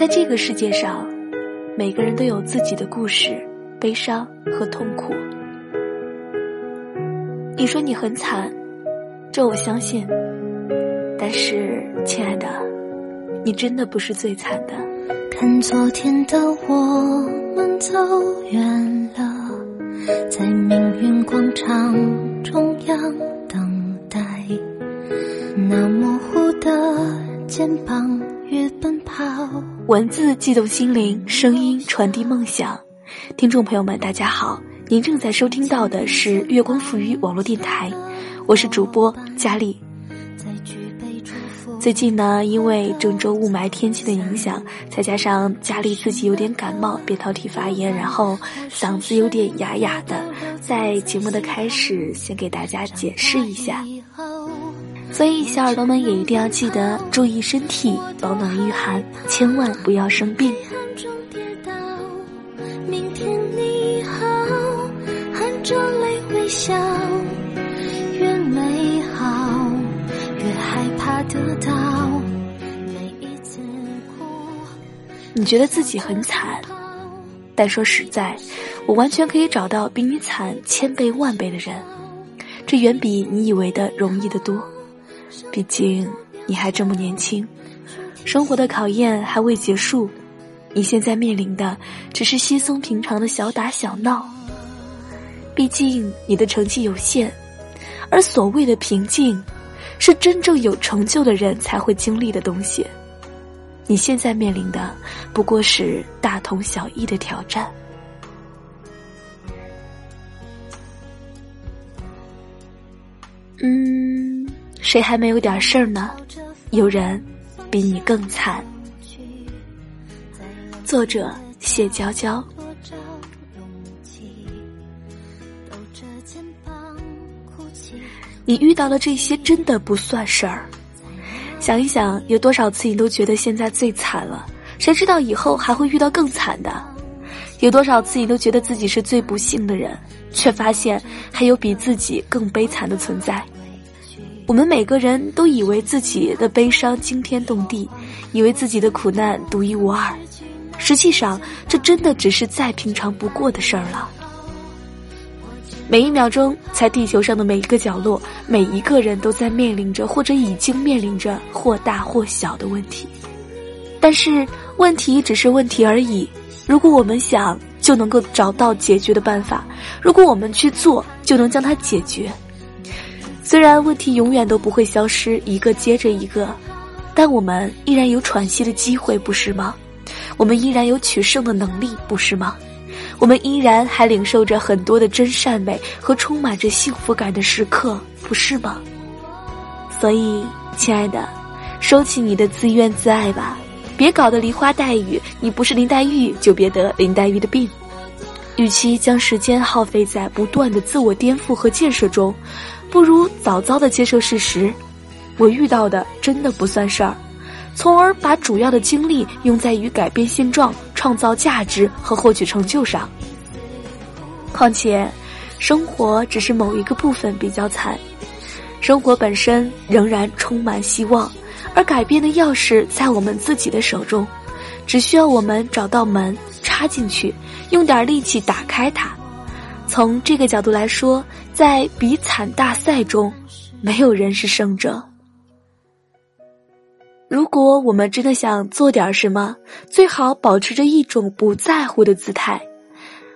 在这个世界上，每个人都有自己的故事、悲伤和痛苦。你说你很惨，这我相信。但是，亲爱的，你真的不是最惨的。看昨天的我们走远了，在命运广场中央等待，那模糊的肩膀越奔跑。文字悸动心灵，声音传递梦想。听众朋友们，大家好，您正在收听到的是月光浮语网络电台，我是主播佳丽。最近呢，因为郑州雾霾天气的影响，再加上家里自己有点感冒，扁桃体发炎，然后嗓子有点哑哑的，在节目的开始先给大家解释一下。所以小耳朵们也一定要记得注意身体，保暖御寒，千万不要生病。明天你好，含着泪微笑。得到每一次哭。你觉得自己很惨，但说实在，我完全可以找到比你惨千倍万倍的人，这远比你以为的容易得多。毕竟你还这么年轻，生活的考验还未结束，你现在面临的只是稀松平常的小打小闹。毕竟你的成绩有限，而所谓的平静。是真正有成就的人才会经历的东西。你现在面临的不过是大同小异的挑战。嗯，谁还没有点事儿呢？有人比你更惨。作者：谢娇娇。你遇到的这些真的不算事儿，想一想，有多少次你都觉得现在最惨了，谁知道以后还会遇到更惨的？有多少次你都觉得自己是最不幸的人，却发现还有比自己更悲惨的存在？我们每个人都以为自己的悲伤惊天动地，以为自己的苦难独一无二，实际上，这真的只是再平常不过的事儿了。每一秒钟，在地球上的每一个角落，每一个人都在面临着或者已经面临着或大或小的问题。但是，问题只是问题而已。如果我们想，就能够找到解决的办法；如果我们去做，就能将它解决。虽然问题永远都不会消失，一个接着一个，但我们依然有喘息的机会，不是吗？我们依然有取胜的能力，不是吗？我们依然还领受着很多的真善美和充满着幸福感的时刻，不是吗？所以，亲爱的，收起你的自怨自艾吧，别搞得梨花带雨。你不是林黛玉，就别得林黛玉的病。与其将时间耗费在不断的自我颠覆和建设中，不如早早的接受事实：我遇到的真的不算事儿。从而把主要的精力用在于改变现状、创造价值和获取成就上。况且，生活只是某一个部分比较惨，生活本身仍然充满希望，而改变的钥匙在我们自己的手中，只需要我们找到门插进去，用点力气打开它。从这个角度来说，在比惨大赛中，没有人是胜者。如果我们真的想做点什么，最好保持着一种不在乎的姿态，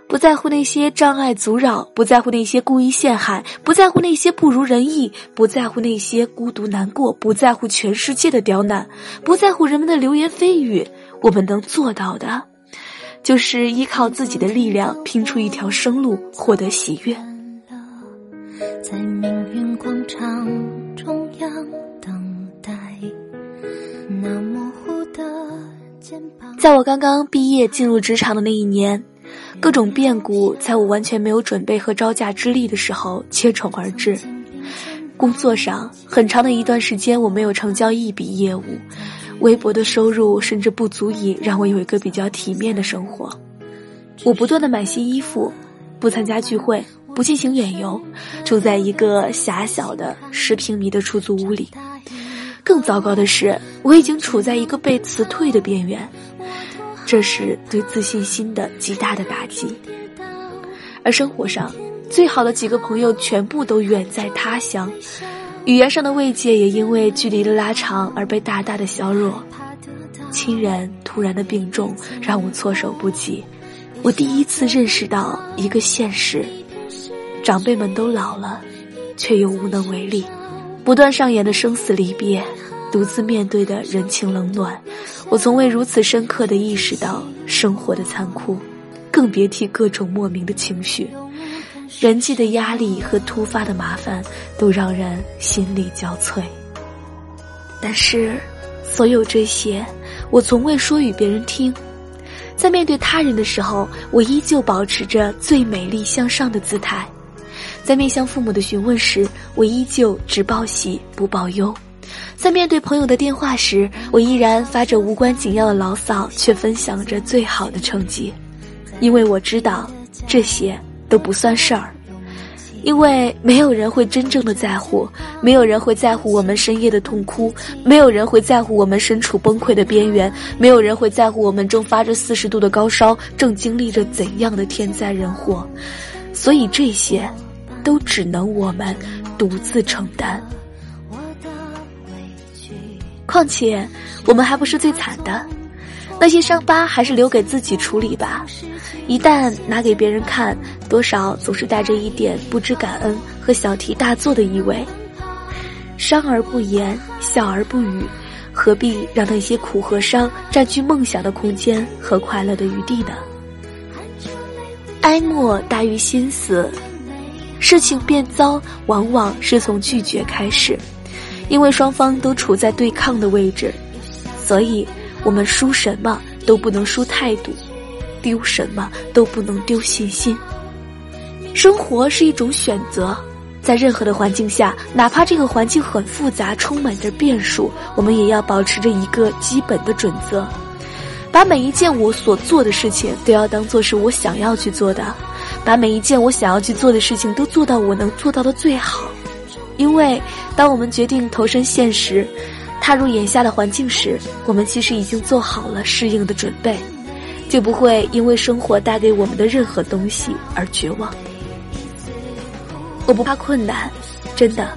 不在乎那些障碍阻扰，不在乎那些故意陷害，不在乎那些不如人意，不在乎那些孤独难过，不在乎全世界的刁难，不在乎人们的流言蜚语。我们能做到的，就是依靠自己的力量拼出一条生路，获得喜悦。在命运广场中央等待。那模糊的肩膀。在我刚刚毕业进入职场的那一年，各种变故在我完全没有准备和招架之力的时候接踵而至。工作上，很长的一段时间我没有成交一笔业务，微薄的收入甚至不足以让我有一个比较体面的生活。我不断的买新衣服，不参加聚会，不进行远游，住在一个狭小的十平米的出租屋里。更糟糕的是，我已经处在一个被辞退的边缘。这是对自信心的极大的打击。而生活上，最好的几个朋友全部都远在他乡，语言上的慰藉也因为距离的拉长而被大大的削弱。亲人突然的病重，让我措手不及。我第一次认识到一个现实：长辈们都老了，却又无能为力。不断上演的生死离别，独自面对的人情冷暖，我从未如此深刻的意识到生活的残酷。更别提各种莫名的情绪，人际的压力和突发的麻烦都让人心力交瘁。但是，所有这些，我从未说与别人听。在面对他人的时候，我依旧保持着最美丽向上的姿态；在面向父母的询问时，我依旧只报喜不报忧；在面对朋友的电话时，我依然发着无关紧要的牢骚，却分享着最好的成绩。因为我知道，这些都不算事儿，因为没有人会真正的在乎，没有人会在乎我们深夜的痛哭，没有人会在乎我们身处崩溃的边缘，没有人会在乎我们正发着四十度的高烧，正经历着怎样的天灾人祸，所以这些，都只能我们独自承担。况且，我们还不是最惨的。那些伤疤还是留给自己处理吧，一旦拿给别人看，多少总是带着一点不知感恩和小题大做的意味。伤而不言，笑而不语，何必让那些苦和伤占据梦想的空间和快乐的余地呢？哀莫大于心死，事情变糟往往是从拒绝开始，因为双方都处在对抗的位置，所以。我们输什么都不能输态度，丢什么都不能丢信心。生活是一种选择，在任何的环境下，哪怕这个环境很复杂，充满着变数，我们也要保持着一个基本的准则：把每一件我所做的事情都要当做是我想要去做的，把每一件我想要去做的事情都做到我能做到的最好。因为当我们决定投身现实。踏入眼下的环境时，我们其实已经做好了适应的准备，就不会因为生活带给我们的任何东西而绝望。我不怕困难，真的，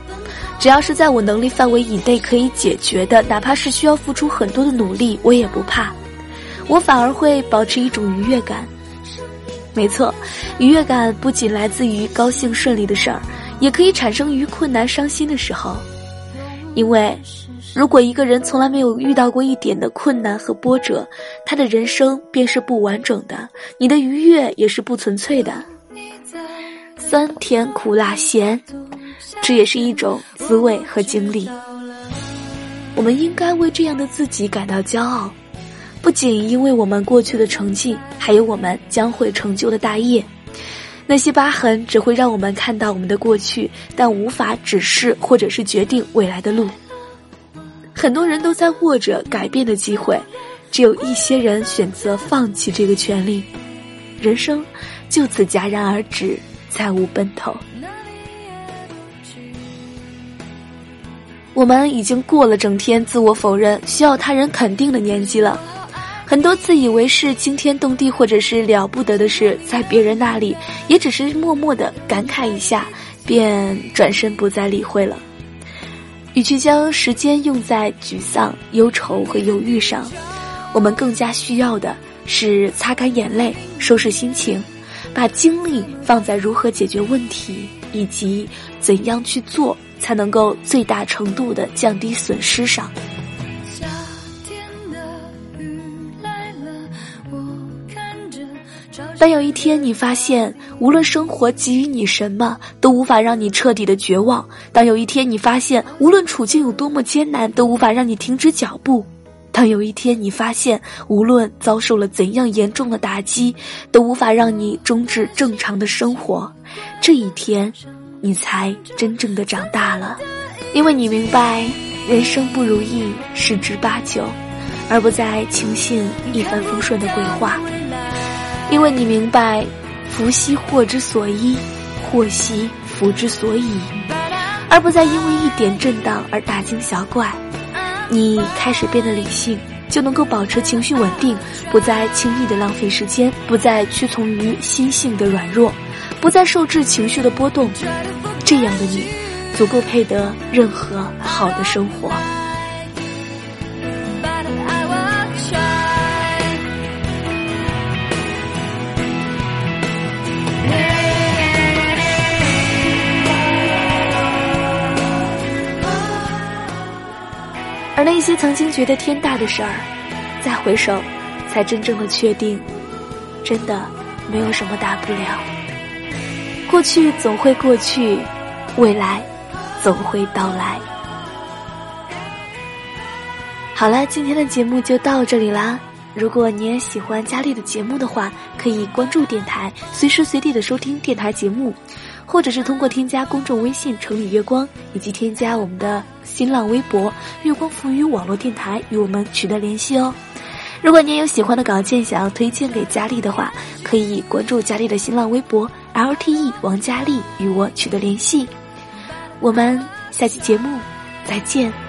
只要是在我能力范围以内可以解决的，哪怕是需要付出很多的努力，我也不怕。我反而会保持一种愉悦感。没错，愉悦感不仅来自于高兴顺利的事儿，也可以产生于困难伤心的时候，因为。如果一个人从来没有遇到过一点的困难和波折，他的人生便是不完整的，你的愉悦也是不纯粹的。酸甜苦辣咸，这也是一种滋味和经历。我们应该为这样的自己感到骄傲，不仅因为我们过去的成绩，还有我们将会成就的大业。那些疤痕只会让我们看到我们的过去，但无法指示或者是决定未来的路。很多人都在握着改变的机会，只有一些人选择放弃这个权利，人生就此戛然而止，再无奔头。我们已经过了整天自我否认、需要他人肯定的年纪了，很多自以为是惊天动地或者是了不得的事，在别人那里也只是默默的感慨一下，便转身不再理会了。与其将时间用在沮丧、忧愁和犹豫上，我们更加需要的是擦干眼泪、收拾心情，把精力放在如何解决问题以及怎样去做才能够最大程度的降低损失上。当有一天你发现，无论生活给予你什么，都无法让你彻底的绝望；当有一天你发现，无论处境有多么艰难，都无法让你停止脚步；当有一天你发现，无论遭受了怎样严重的打击，都无法让你终止正常的生活，这一天，你才真正的长大了，因为你明白，人生不如意十之八九，而不再轻信一帆风顺的鬼话。因为你明白，福兮祸之所依，祸兮福之所倚，而不再因为一点震荡而大惊小怪。你开始变得理性，就能够保持情绪稳定，不再轻易的浪费时间，不再屈从于心性的软弱，不再受制情绪的波动。这样的你，足够配得任何好的生活。些曾经觉得天大的事儿，再回首，才真正的确定，真的没有什么大不了。过去总会过去，未来总会到来。好了，今天的节目就到这里啦。如果你也喜欢佳丽的节目的话，可以关注电台，随时随地的收听电台节目。或者是通过添加公众微信“城里月光”，以及添加我们的新浪微博“月光浮语网络电台”与我们取得联系哦。如果您有喜欢的稿件想要推荐给佳丽的话，可以关注佳丽的新浪微博 “LTE 王佳丽”与我取得联系。我们下期节目再见。